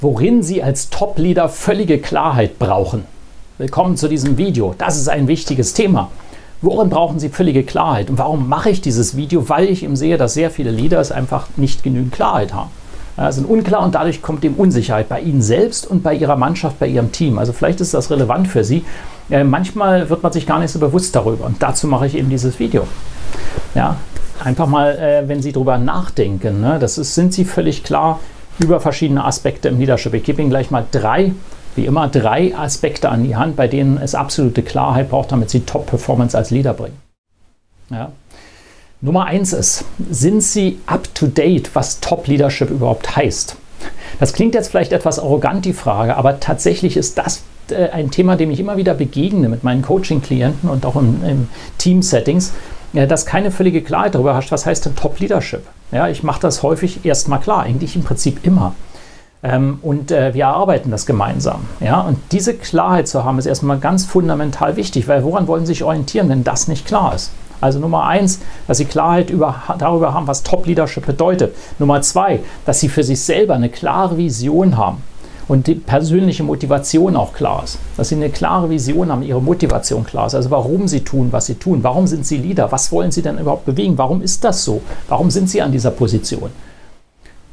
Worin Sie als Top-Leader völlige Klarheit brauchen. Willkommen zu diesem Video. Das ist ein wichtiges Thema. Worin brauchen Sie völlige Klarheit? Und warum mache ich dieses Video? Weil ich eben sehe, dass sehr viele Leaders einfach nicht genügend Klarheit haben. Ja, sind unklar und dadurch kommt eben Unsicherheit bei Ihnen selbst und bei Ihrer Mannschaft, bei Ihrem Team. Also vielleicht ist das relevant für Sie. Äh, manchmal wird man sich gar nicht so bewusst darüber. Und dazu mache ich eben dieses Video. Ja, einfach mal, äh, wenn Sie darüber nachdenken, ne, das ist, sind Sie völlig klar, über verschiedene Aspekte im Leadership. Ich gebe Ihnen gleich mal drei, wie immer, drei Aspekte an die Hand, bei denen es absolute Klarheit braucht, damit Sie Top-Performance als Leader bringen. Ja. Nummer eins ist, sind Sie up-to-date, was Top-Leadership überhaupt heißt? Das klingt jetzt vielleicht etwas arrogant, die Frage, aber tatsächlich ist das äh, ein Thema, dem ich immer wieder begegne mit meinen Coaching-Klienten und auch im, im Team-Settings dass keine völlige Klarheit darüber hast, was heißt denn Top Leadership. Ja, ich mache das häufig erstmal klar, eigentlich im Prinzip immer. Ähm, und äh, wir erarbeiten das gemeinsam. Ja? Und diese Klarheit zu haben, ist erstmal ganz fundamental wichtig, weil woran wollen Sie sich orientieren, wenn das nicht klar ist? Also Nummer eins, dass Sie Klarheit über, darüber haben, was Top Leadership bedeutet. Nummer zwei, dass Sie für sich selber eine klare Vision haben und die persönliche Motivation auch klar ist. Dass sie eine klare Vision haben, ihre Motivation klar ist. Also warum sie tun, was sie tun. Warum sind sie Leader? Was wollen sie denn überhaupt bewegen? Warum ist das so? Warum sind sie an dieser Position?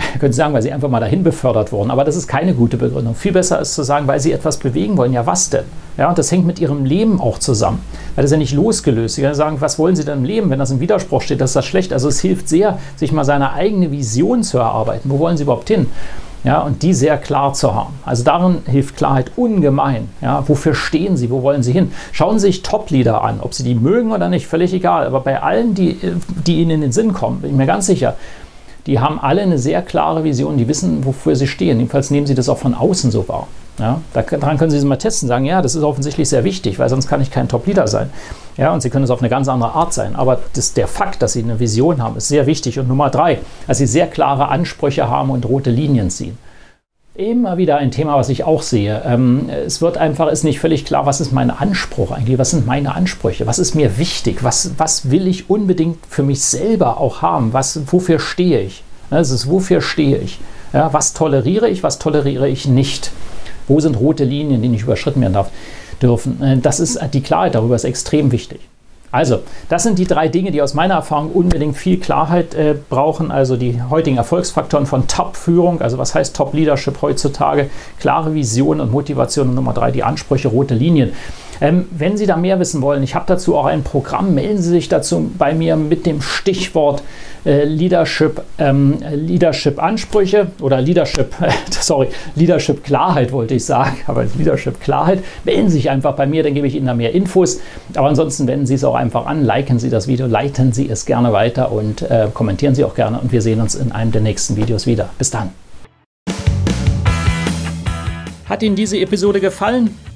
können Sie sagen, weil sie einfach mal dahin befördert wurden. Aber das ist keine gute Begründung. Viel besser ist zu sagen, weil sie etwas bewegen wollen. Ja, was denn? Ja, und das hängt mit ihrem Leben auch zusammen. Weil das ist ja nicht losgelöst. Sie können sagen, was wollen Sie denn im Leben? Wenn das im Widerspruch steht, das ist das schlecht. Also es hilft sehr, sich mal seine eigene Vision zu erarbeiten. Wo wollen Sie überhaupt hin? Ja, und die sehr klar zu haben. Also darin hilft Klarheit ungemein. Ja, wofür stehen Sie? Wo wollen Sie hin? Schauen Sie sich Top-Leader an, ob Sie die mögen oder nicht, völlig egal. Aber bei allen, die, die Ihnen in den Sinn kommen, bin ich mir ganz sicher, die haben alle eine sehr klare Vision, die wissen, wofür sie stehen. Jedenfalls nehmen sie das auch von außen so wahr. Ja, daran können Sie es mal testen, sagen, ja, das ist offensichtlich sehr wichtig, weil sonst kann ich kein Top-Leader sein. Ja, und Sie können es auf eine ganz andere Art sein. Aber das, der Fakt, dass Sie eine Vision haben, ist sehr wichtig. Und Nummer drei, dass Sie sehr klare Ansprüche haben und rote Linien ziehen immer wieder ein Thema, was ich auch sehe. Ähm, es wird einfach, ist nicht völlig klar, was ist mein Anspruch eigentlich, was sind meine Ansprüche, was ist mir wichtig, was, was will ich unbedingt für mich selber auch haben, was, wofür stehe ich. Es ist, wofür stehe ich. Ja, was toleriere ich, was toleriere ich nicht. Wo sind rote Linien, die nicht überschritten werden darf, dürfen. Äh, das ist, die Klarheit darüber ist extrem wichtig. Also, das sind die drei Dinge, die aus meiner Erfahrung unbedingt viel Klarheit äh, brauchen. Also die heutigen Erfolgsfaktoren von Top-Führung, also was heißt Top-Leadership heutzutage, klare Vision und Motivation und Nummer drei, die Ansprüche, rote Linien. Ähm, wenn Sie da mehr wissen wollen, ich habe dazu auch ein Programm, melden Sie sich dazu bei mir mit dem Stichwort äh, Leadership, ähm, Leadership Ansprüche oder Leadership, sorry, Leadership Klarheit wollte ich sagen, aber Leadership Klarheit. Melden Sie sich einfach bei mir, dann gebe ich Ihnen da mehr Infos. Aber ansonsten wenden Sie es auch einfach an, liken Sie das Video, leiten Sie es gerne weiter und äh, kommentieren Sie auch gerne und wir sehen uns in einem der nächsten Videos wieder. Bis dann. Hat Ihnen diese Episode gefallen?